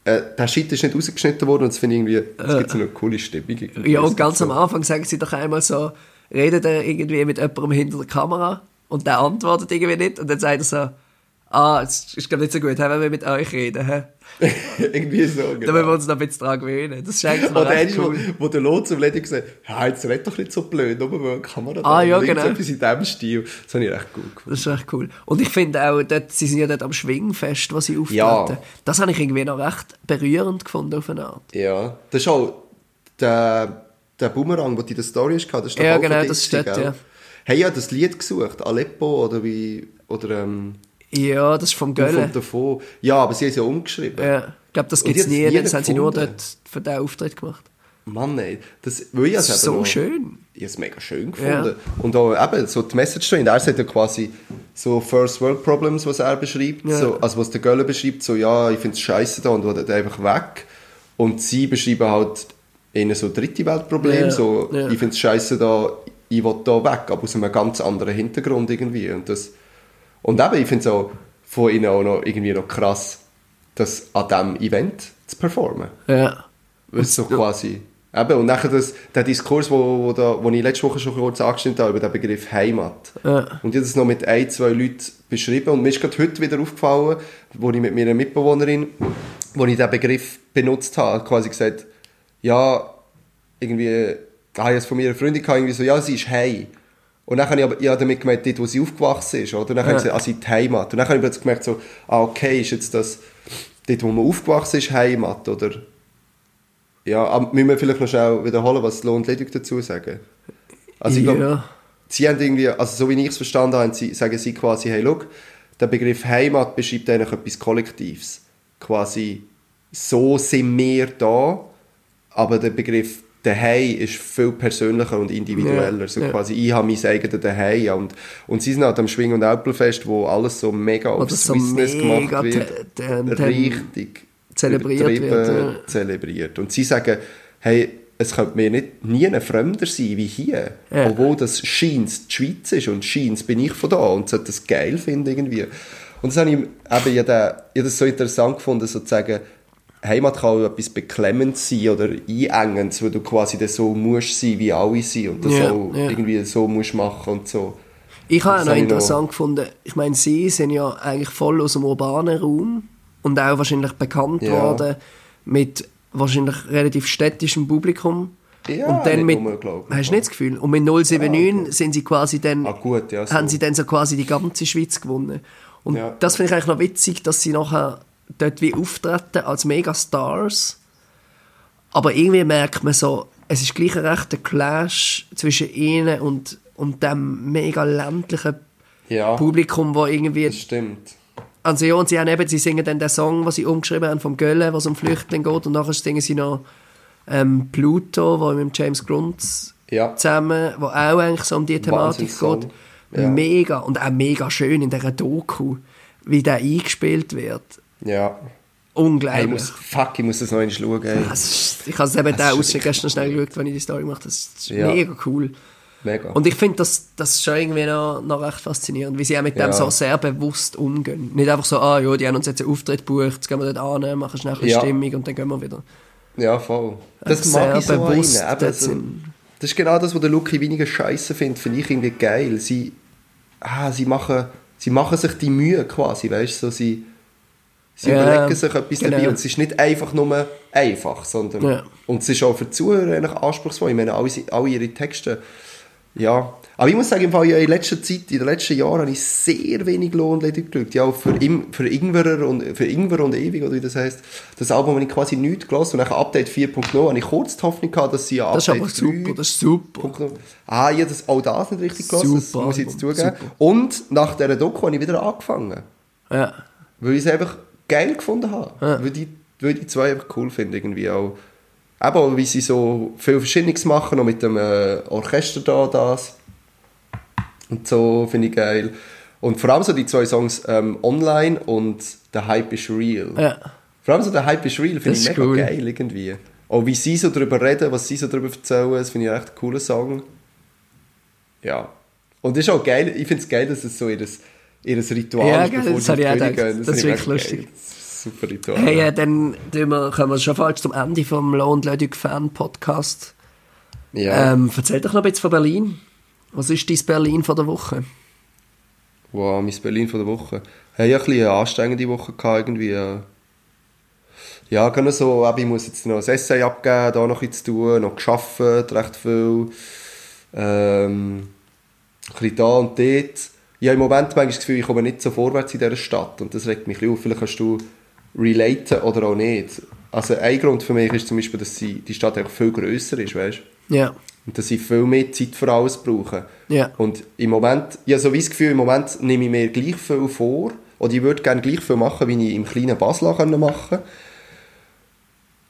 S1: äh, der Shit ist nicht rausgeschnitten worden und das finde ich irgendwie, es gibt so eine coole Stimmung.
S2: Ja, und ganz
S1: so,
S2: am Anfang sagen sie doch einmal so, redet er irgendwie mit jemandem hinter der Kamera und der antwortet irgendwie nicht und dann sagt er so, ah, es ist glaube nicht so gut, wenn wir mit euch reden.
S1: Irgendwie so,
S2: Da müssen wir
S1: genau.
S2: uns noch ein bisschen dran gewöhnen. Das ist eigentlich noch
S1: Oder einer,
S2: cool.
S1: wo, wo der Lot zum Ledig gesagt ja, jetzt red doch nicht so blöd, nur weil eine Kamera
S2: Ah,
S1: da
S2: ja,
S1: ist.
S2: genau.
S1: Etwas in diesem Stil. Das habe ich recht gut gefunden.
S2: Das ist echt cool. Und ich finde auch, dort, sie sind ja dort am Schwingfest, was sie auftreten.
S1: Ja.
S2: Das habe ich irgendwie noch recht berührend gefunden auf eine Art.
S1: Ja, das ist auch der, der Boomerang, der in der Story ist, das ist doch
S2: Ja,
S1: von
S2: genau, das steht, ja.
S1: Hey, ja, das Lied gesucht, Aleppo oder wie, oder ähm,
S2: Ja, das ist vom Gölle.
S1: von davon. Ja, aber sie haben es ja umgeschrieben.
S2: Ja, ich glaube, das gibt es nie.
S1: nie
S2: Das haben sie nur dort für den Auftritt gemacht.
S1: Mann, ey. Das, weil ich
S2: Das ist so
S1: noch-
S2: schön.
S1: Ich habe es mega schön gefunden. Und auch eben so die Message drin. Er sagt ja quasi so First World Problems, was er beschreibt.
S2: Ja.
S1: So, also was der Göller beschreibt, so ja, ich finde es scheiße da und dann einfach weg. Und sie beschreiben halt eher so dritte Weltproblem.
S2: Ja,
S1: So,
S2: ja.
S1: ich finde es scheiße da, ich will da weg, aber aus einem ganz anderen Hintergrund irgendwie. Und, das, und eben, ich finde es auch von ihnen auch noch irgendwie noch krass, das an diesem Event zu performen.
S2: Ja.
S1: Es so quasi... Eben, und nachher das, der Diskurs, wo, wo, da, wo ich letzte Woche schon kurz angestimmt habe, über den Begriff Heimat.
S2: Ja.
S1: Und ich habe das noch mit ein, zwei Leuten beschrieben und mir ist gerade heute wieder aufgefallen, wo ich mit meiner Mitbewohnerin, wo ich diesen Begriff benutzt habe, quasi gesagt, ja, irgendwie, ich es von meiner Freundin gehabt, irgendwie so, ja, sie ist Hei. Und dann habe ich aber habe damit gemeint, dort, wo sie aufgewachsen ist, oder? Und dann habe ich gesagt, sie ist die Heimat. Und dann habe ich plötzlich gemerkt, so, ah, okay, ist jetzt das, dort, wo man aufgewachsen ist, Heimat, oder? Ja, aber müssen wir vielleicht noch schnell wiederholen, was Lohn und Ledig dazu sagen? Also ich glaube,
S2: ja.
S1: sie haben irgendwie, also so wie ich es verstanden habe, sie, sagen sie quasi, hey, look, der Begriff Heimat beschreibt eigentlich etwas Kollektives. Quasi, so sind wir da, aber der Begriff Daheim ist viel persönlicher und individueller.
S2: Ja,
S1: so
S2: ja.
S1: quasi, ich habe mein eigenes Daheim. ja, Und, und sie sind halt am Schwing- und Alpelfest, wo alles so mega
S2: das so
S1: Business gemacht wird.
S2: te-
S1: Richtig.
S2: zelebriert wird, ja.
S1: zelebriert. Und sie sagen, hey, es könnte mir nicht, nie ein Fremder sein wie hier.
S2: Ja.
S1: Obwohl das scheint die Schweiz ist und scheint bin ich von da und sollte das geil finden irgendwie. Und das habe ich, eben, ich habe das so interessant gefunden, sozusagen, Heimat kann auch etwas beklemmend sein oder einengend, weil du quasi dann so musst sein, wie alle sind und das
S2: Ja,
S1: auch
S2: ja.
S1: irgendwie so musst machen und so.
S2: Ich habe auch noch interessant gefunden, ich meine, sie sind ja eigentlich voll aus dem urbanen Raum und auch wahrscheinlich bekannt
S1: Ja.
S2: worden mit wahrscheinlich relativ städtischem Publikum.
S1: Ja,
S2: und dann mit,
S1: glaub ich.
S2: hast du nicht das Gefühl? Und mit 079 sind sie quasi dann,
S1: Ah gut, ja. So.
S2: haben sie dann so quasi die ganze Schweiz gewonnen. Und
S1: Ja.
S2: das finde ich eigentlich noch witzig, dass sie nachher dort wie auftreten als Megastars. Aber irgendwie merkt man so, es ist gleich ein rechter Clash zwischen ihnen und, und dem mega ländlichen
S1: ja,
S2: Publikum, wo irgendwie...
S1: das stimmt.
S2: Also ja, und sie, haben eben, sie singen dann den Song, den sie umgeschrieben haben vom Gölle, was um Flüchtling geht und nachher singen sie noch ähm, Pluto, wo mit James Gruntz
S1: Ja.
S2: zusammen, wo auch eigentlich so um die Thematik geht.
S1: Ja.
S2: Mega und auch mega schön in dieser Doku, wie der eingespielt wird.
S1: Ja.
S2: Unglaublich.
S1: Hey, muss, fuck, ich muss das noch einmal schauen. Ey.
S2: Ist, ich habe es eben den Ausschnitt gestern schnell geschaut, wenn ich die Story habe. Das ist
S1: Ja.
S2: mega cool.
S1: Mega.
S2: Und ich finde das, das ist schon irgendwie noch, noch recht faszinierend, wie sie auch mit dem
S1: Ja.
S2: so sehr bewusst umgehen. Nicht einfach so, ah ja, die haben uns jetzt einen Auftritt gebucht, jetzt gehen wir dort an, machen schnell ein bisschen
S1: Ja.
S2: Stimmung und dann gehen wir wieder.
S1: Ja, voll. Das
S2: Sehr
S1: mag ich so
S2: bewusst
S1: einen. Eben,
S2: dort
S1: so,
S2: sind.
S1: das ist genau das, was der Luki weniger scheiße findet, finde ich irgendwie geil. Sie, ah, sie, machen, sie machen sich die Mühe quasi, weißt du, so, sie, sie
S2: Ja,
S1: überlegen sich etwas
S2: genau.
S1: dabei und es ist nicht einfach nur einfach, sondern
S2: Ja.
S1: und es ist auch für die Zuhörer eigentlich anspruchsvoll. Ich meine, alle, alle ihre Texte, ja. Aber ich muss sagen, im Fall, ja, in letzter Zeit, in den letzten Jahren habe ich sehr wenig Lohnledig geschaut. Ja, für, Im, für, Ingwerer und, für Ingwer und Ewig, oder wie das heisst. Das Album habe ich quasi nichts gelassen. Und nach Update 4.0 habe ich kurz die Hoffnung gehabt, dass sie ja
S2: Das ist
S1: Update
S2: aber super, das ist super.
S1: 3.0 Ah, ich habe das, auch das nicht richtig gelassen, das muss ich jetzt zugeben.
S2: super.
S1: Und nach dieser Doku habe ich wieder angefangen.
S2: Ja.
S1: weil ich es einfach geil gefunden habe. Weil, die, weil die zwei einfach cool finde irgendwie auch. Eben auch, wie sie so viel Verschiedenes machen, noch mit dem äh, Orchester da, das. Und so finde ich geil. Und vor allem so die zwei Songs ähm, Online und The Hype is Real.
S2: Ja.
S1: Vor allem so The Hype is Real finde ich mega
S2: cool.
S1: geil irgendwie. Auch wie sie so darüber reden, was sie so darüber erzählen, das finde ich echt ein cooler Song. Ja. Und ist auch geil, ich finde es geil, dass es so ihr, ihr Ritual
S2: Ja,
S1: ist, bevor
S2: das
S1: sie
S2: ich auch
S1: gehen.
S2: Das ist
S1: finde ich
S2: wirklich
S1: geil.
S2: lustig.
S1: Das ist Super Ritual.
S2: Hey, äh, dann wir, kommen wir schon falsch zum Ende vom Lohn Leduc Fan Podcast.
S1: ja.
S2: Ähm, erzähl doch noch ein bisschen von Berlin. Was ist dein Berlin von der Woche?
S1: Wow, mein Berlin von der Woche. Hey, ich hatte ein bisschen eine anstrengende Woche gehabt, irgendwie. Ja, ja genau so, ich muss jetzt noch ein Essay abgeben, da noch etwas zu tun, noch gearbeitet, recht viel. Ähm, ein bisschen da und dort. Ich habe im Moment manchmal das Gefühl, ich komme nicht so vorwärts in dieser Stadt und das regt mich ein bisschen auf. Vielleicht kannst du relaten oder auch nicht. Also ein Grund für mich ist zum Beispiel, dass die Stadt einfach viel grösser ist, weißt du?
S2: Ja.
S1: Und dass ich viel mehr Zeit für alles brauche.
S2: Ja.
S1: Und im Moment, ich habe so wie das Gefühl, im Moment nehme ich mir gleich viel vor, oder ich würde gerne gleich viel machen, wie ich im kleinen Basel machen können.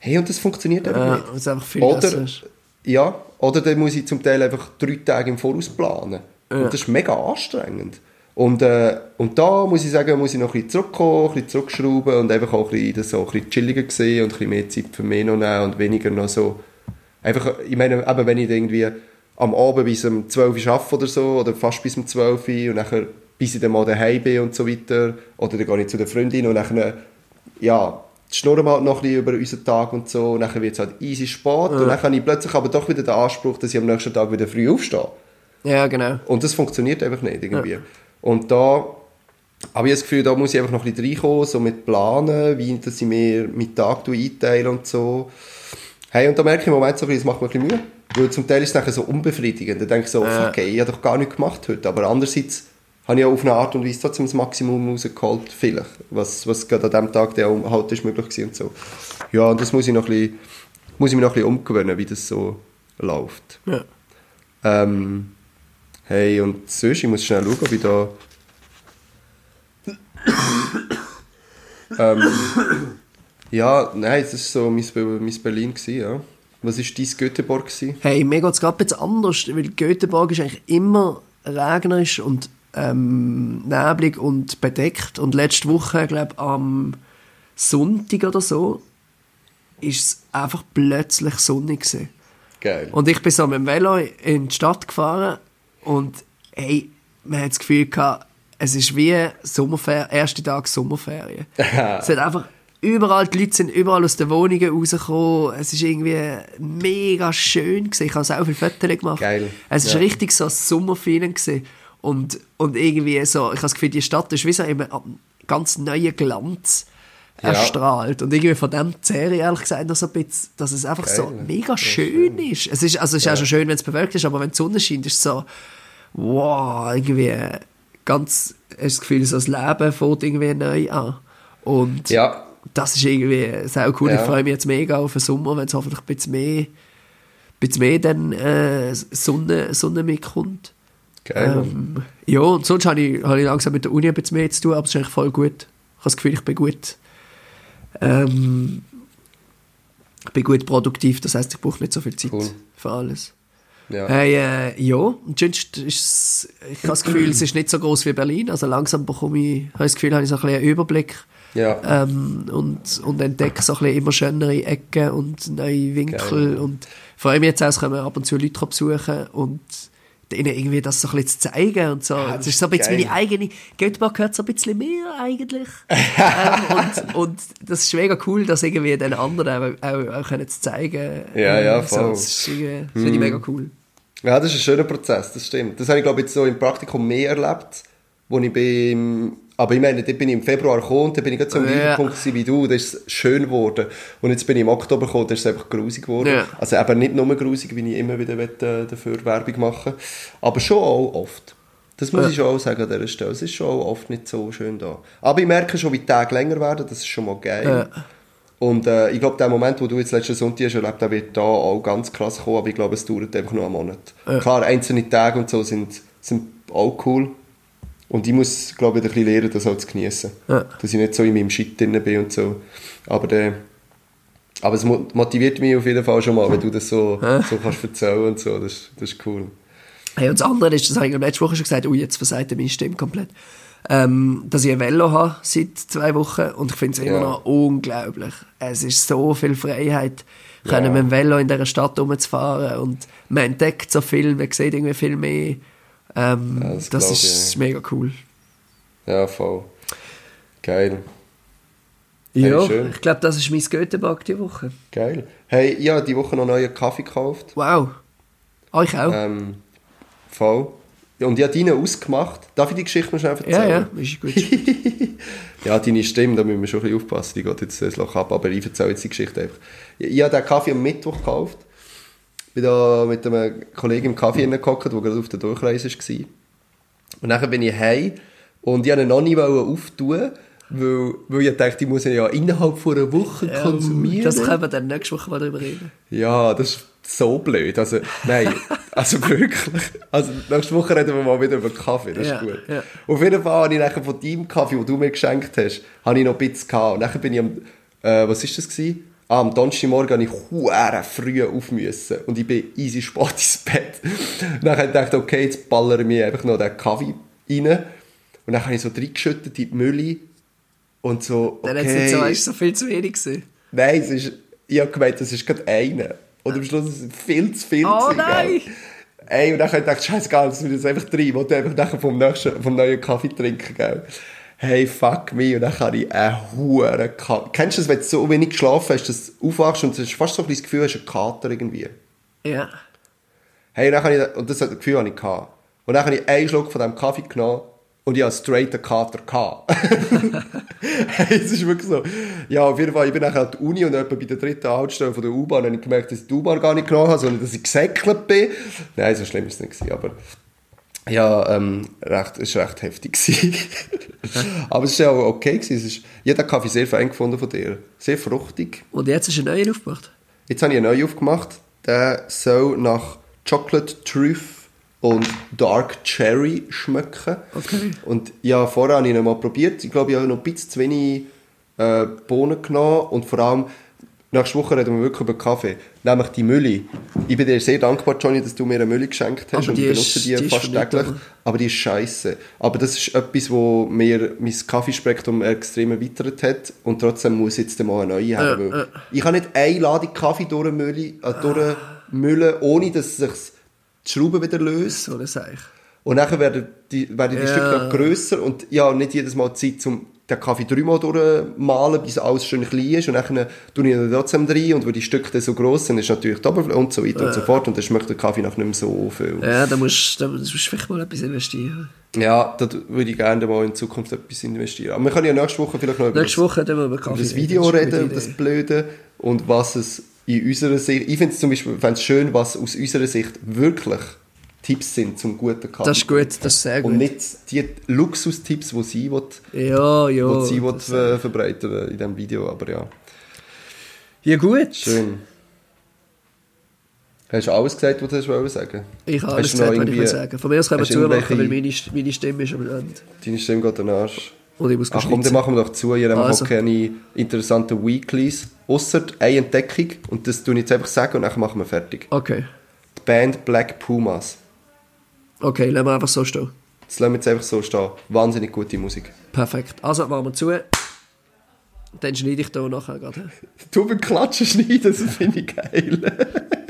S1: Hey, und das funktioniert einfach
S2: Ja,
S1: nicht.
S2: was einfach viel
S1: Oder,
S2: besser
S1: ja, oder dann muss ich zum Teil einfach drei Tage im Voraus planen.
S2: Ja.
S1: Und das ist mega anstrengend. Und, äh, und da muss ich sagen, muss ich noch ein bisschen zurückkommen, ein bisschen zurückschrauben und einfach auch ein bisschen, das so ein bisschen chilliger sehen und ein bisschen mehr Zeit für mich noch nehmen und weniger noch so... Einfach, ich meine, eben, wenn ich dann irgendwie am Abend bis um 12 Uhr arbeite oder so, oder fast bis um 12 Uhr und nachher bis ich dann mal daheim bin und so weiter, oder dann gehe ich zu der Freundin und nachher, ja, schnurren wir halt noch ein bisschen über unseren Tag und so, und nachher wird es halt easy spät und dann habe ich plötzlich aber doch wieder den Anspruch, dass ich am nächsten Tag wieder früh aufstehe.
S2: Ja, genau.
S1: Und das funktioniert einfach nicht irgendwie. Und da habe ich das Gefühl, da muss ich einfach noch ein bisschen reinkommen, so mit Planen, wie dass ich mir meinen Tag einteile und so. Hey, und da merke ich im Moment so ein bisschen, das macht mir ein bisschen Mühe. Weil zum Teil ist es nachher so unbefriedigend. Da denke ich so,
S2: Ja.
S1: fuck, ey, ich habe doch gar nichts gemacht heute. Aber andererseits habe ich auch auf eine Art und Weise trotzdem das Maximum rausgeholt, vielleicht. Was, was gerade an dem Tag der halt ist möglich war und so. Ja, und das muss ich noch ein bisschen, muss ich mir noch ein bisschen umgewöhnen, wie das so läuft.
S2: Ja.
S1: Ähm, hey, und sonst, ich muss schnell schauen, ob ich da... ähm, ja, nein, das war so mein, mein Berlin, gewesen, ja. Was war dein Göteborg? Gewesen?
S2: Hey, mir geht es gerade bisschen anders, weil Göteborg ist eigentlich immer regnerisch und ähm, neblig und bedeckt. Und letzte Woche, glaube am Sonntag oder so, ist es einfach plötzlich sonnig gewesen.
S1: Geil.
S2: Und ich bin so mit dem Velo in die Stadt gefahren und hey, man hat das Gefühl gehabt, es ist wie Sommerferien, erste Tag Sommerferien. es hat einfach überall, die Leute sind überall aus den Wohnungen rausgekommen. Es ist irgendwie mega schön gewesen. Ich habe auch viele Fotos gemacht.
S1: Geil.
S2: Es ist
S1: Ja.
S2: richtig so ein Sommerfeeling gewesen. Und, und irgendwie so, ich habe das Gefühl, die Stadt ist wie so einen ganz neuen Glanz
S1: Ja.
S2: erstrahlt. Und irgendwie von dem zehre ich ehrlich gesagt noch so ein bisschen, dass es einfach so
S1: Geil.
S2: mega schön ist. Es ist, also es ist auch schon schön, wenn es bewölkt ist, aber wenn die Sonne scheint, ist es so, wow, irgendwie ganz, hast das Gefühl, so das Leben fängt irgendwie neu an. Und
S1: Ja,
S2: das ist irgendwie sehr cool.
S1: Ja.
S2: Ich freue mich jetzt mega auf den Sommer, wenn es hoffentlich ein bisschen mehr, ein bisschen mehr dann, äh, Sonne, Sonne mitkommt.
S1: geil.
S2: Ähm, ja, und sonst habe ich, habe ich langsam mit der Uni ein bisschen mehr zu tun, aber es ist eigentlich voll gut. Ich habe das Gefühl, ich bin gut. Ähm, ich bin gut produktiv, das heißt, ich brauche nicht so viel Zeit
S1: Cool.
S2: für alles.
S1: ja.
S2: Hey, äh, ja, und sonst ist ich habe das Gefühl, es ist nicht so groß wie Berlin, also langsam bekomme ich, habe das Gefühl, habe ich so ein bisschen einen Überblick
S1: ja.
S2: ähm, und, und entdecke so ein bisschen immer schönere Ecken und neue Winkel
S1: Geil.
S2: und freue mich jetzt auch, es kommen ab und zu Leute besuchen und denen irgendwie das so ein bisschen zu zeigen und so. Es
S1: das
S2: ist so ein bisschen
S1: geil.
S2: meine eigene, Göteborg gehört so ein bisschen mehr eigentlich. ähm, und, und das ist mega cool, das irgendwie den anderen auch, auch, auch können zu zeigen.
S1: Ja,
S2: Ähm,
S1: ja,
S2: so,
S1: voll.
S2: das ist irgendwie- das finde ich mega cool.
S1: Ja, das ist ein schöner Prozess, das stimmt. Das habe ich, glaube ich, jetzt so im Praktikum mehr erlebt, wo ich bin, aber ich meine, dort bin ich im Februar gekommen und dann bin ich gerade so am
S2: Ja.
S1: Punkt wie du, da ist es schön geworden. Und jetzt bin ich im Oktober gekommen, da ist es einfach grusig geworden.
S2: Ja.
S1: Also eben nicht nur grusig, wie ich immer wieder äh, dafür Werbung machen aber schon auch oft. Das muss
S2: Ja.
S1: ich schon auch sagen an dieser Stelle. Es ist schon auch oft nicht so schön da. Aber ich merke schon, wie die Tage länger werden, das ist schon mal geil.
S2: Ja.
S1: Und äh, ich glaube, der Moment, wo du jetzt letzten Sonntag hast erlebt, der wird da auch ganz krass kommen, aber ich glaube, es dauert einfach nur einen Monat.
S2: Ja.
S1: Klar, einzelne Tage und so sind, sind auch cool. Und ich muss, glaube ich, ein bisschen lernen, das auch zu genießen.
S2: Ja.
S1: Dass ich nicht so in meinem Shit drin bin und so. Aber, der, aber es mo- motiviert mich auf jeden Fall schon mal, wenn du das so, so kannst erzählen und so. Das, das ist cool.
S2: Hey, und das andere ist, das habe ich letzte Woche schon gesagt, ui, jetzt versagt meine Stimme komplett, ähm, dass ich ein Velo habe seit zwei Wochen und ich finde es immer
S1: Ja.
S2: noch unglaublich. Es ist so viel Freiheit,
S1: Ja.
S2: können mit dem Velo in dieser Stadt rumzufahren und man entdeckt so viel, man sieht irgendwie viel mehr. Ähm,
S1: Ja, das
S2: das ist
S1: ich.
S2: mega cool.
S1: Ja, voll. Geil.
S2: Ja,
S1: schön.
S2: ich glaube, das ist mein Göteborg die Woche.
S1: Geil. Hey, ich habe die Woche noch neuen Kaffee gekauft.
S2: Wow. Euch auch?
S1: Ähm, voll. Und ich habe deinen ausgemacht. Darf ich die Geschichte noch schnell erzählen?
S2: ja, ja, ist gut.
S1: Ja, deine Stimme, da müssen wir schon ein bisschen aufpassen, die geht jetzt das Loch ab, aber ich erzähle jetzt die Geschichte einfach. Ich, ich habe den Kaffee am Mittwoch gekauft, bin da mit einem Kollegen im Kaffee hineingehockt, der gerade auf der Durchreise war. Und dann bin ich heim und ich wollte ihn noch nicht auftun, weil, weil ich dachte, ich muss ihn ja innerhalb von einer Woche konsumieren.
S2: das können wir dann nächste Woche mal drüber reden.
S1: Ja, das ist so blöd. Also, nein, also wirklich. Also, nächste Woche reden wir mal wieder über Kaffee, das
S2: Ja,
S1: ist gut.
S2: ja.
S1: Auf jeden Fall habe ich nachher von deinem Kaffee, den du mir geschenkt hast, habe ich noch ein bisschen gehabt. Und nachher bin ich am, äh, was ist das gewesen? Ah, am Donnerstagmorgen habe ich huere früh auf müssen. Und ich bin easy spät ins Bett. Und dann habe ich gedacht, okay, jetzt ballere ich mir einfach noch den Kaffee rein. Und dann habe ich so reingeschüttet in die Mülle. Und so, okay.
S2: Dann hat es nicht so, ist so viel zu wenig gewesen.
S1: Nein, es ist, ich habe gemeint, das ist gerade einer. Und am Schluss ist es viel zu viel.
S2: Oh
S1: gewesen,
S2: nein!
S1: gell? Ey, und dann habe ich gedacht, scheißegal, das ich jetzt einfach drin. Ich wollte einfach nachher vom, nächsten, vom neuen Kaffee trinken, gell? Hey, fuck me. Und dann habe ich einen huren Kaffee. Kennst du das, wenn du so wenig geschlafen hast, dass du aufwachst und du hast fast so ein das Gefühl, du hast einen Kater irgendwie?
S2: Ja.
S1: Hey, und, dann habe ich, und das Gefühl habe ich gehabt. Und dann habe ich einen Schluck von diesem Kaffee genommen und ich hatte straight einen Kater. gehabt. hey, es ist wirklich so. Ja, auf jeden Fall, ich bin nachher an der Uni und etwa bei der dritten Haltestelle von der U-Bahn habe ich gemerkt, dass ich die U-Bahn gar nicht genommen habe, sondern dass ich gesäckelt bin. Nein, so schlimm ist es nicht gewesen, aber ja, ähm, recht, es war recht heftig. aber es war auch okay. Gewesen. Es ist, ich habe den Kaffee sehr fein gefunden von dir. Sehr fruchtig.
S2: Und jetzt ist ein neuer aufgemacht.
S1: Jetzt habe ich einen neuen aufgemacht. Der soll nach Chocolate Truth und Dark Cherry schmecken.
S2: Okay.
S1: Und ja, vorher habe ich ihn mal probiert. Ich glaube, ich habe noch ein bisschen zu wenig äh, Bohnen genommen. Und vor allem, nächste Woche reden wir wirklich über Kaffee. Nämlich die Mülle. Ich bin dir sehr dankbar, Johnny, dass du mir eine Mülle geschenkt hast.
S2: Aber
S1: und ich benutze die,
S2: die
S1: fast täglich. Aber die ist scheiße. Aber das ist etwas, wo mir mein Kaffeespektrum extrem erweitert hat. Und trotzdem muss ich jetzt mal eine neue haben. Weil
S2: ja.
S1: Ich kann nicht eine Ladung Kaffee durchmüllen, äh, durchmüllen ohne dass sich die Schrauben wieder löst.
S2: So eine Sache.
S1: Und dann werden die, werden die
S2: Ja.
S1: Stücke grösser und ja, nicht jedes Mal Zeit, um den Kaffee dreimal durchmalen, bis alles schön klein ist. Und dann tue ich ihn trotzdem rein und weil die Stücke dann so gross sind, ist natürlich die Oberfläche und so weiter und so fort. Und dann schmeckt der Kaffee nach nicht mehr so viel.
S2: Ja, da musst du vielleicht mal etwas investieren.
S1: Ja, da würde ich gerne mal in Zukunft etwas investieren. Aber wir können ja nächste Woche vielleicht noch über
S2: Nächste
S1: das,
S2: Woche wir über
S1: über das Video reden, über das. Blöde und was es in unserer Sicht, ich finde es zum Beispiel schön, was aus unserer Sicht wirklich Tipps sind zum guten Kaffee.
S2: Das ist gut, das ist sehr gut.
S1: Und nicht die Luxustipps, die sie will,
S2: ja, ja.
S1: die sie will, äh, verbreiten in diesem Video. Aber ja,
S2: ja, gut.
S1: schön. Hast du alles gesagt, was du sagen
S2: Ich habe alles gesagt, was ich will sagen. Von mir aus können wir zumachen, weil meine, meine Stimme ist am Ende.
S1: Deine Stimme geht an den Arsch.
S2: Und ich muss
S1: Ach komm, dann machen wir doch zu. Ich habe
S2: Also.
S1: also. keine interessanten Weeklies. Ausser eine Entdeckung. Und das tue ich jetzt einfach sagen und dann machen wir fertig.
S2: Okay.
S1: Die Band Black Pumas.
S2: Okay, lassen wir einfach so stehen.
S1: Das lassen wir jetzt einfach so stehen. Wahnsinnig gute Musik.
S2: Perfekt. Also, machen wir zu. Dann schneide ich da nachher gerade.
S1: Du beim Klatschen schneiden, das finde ich geil.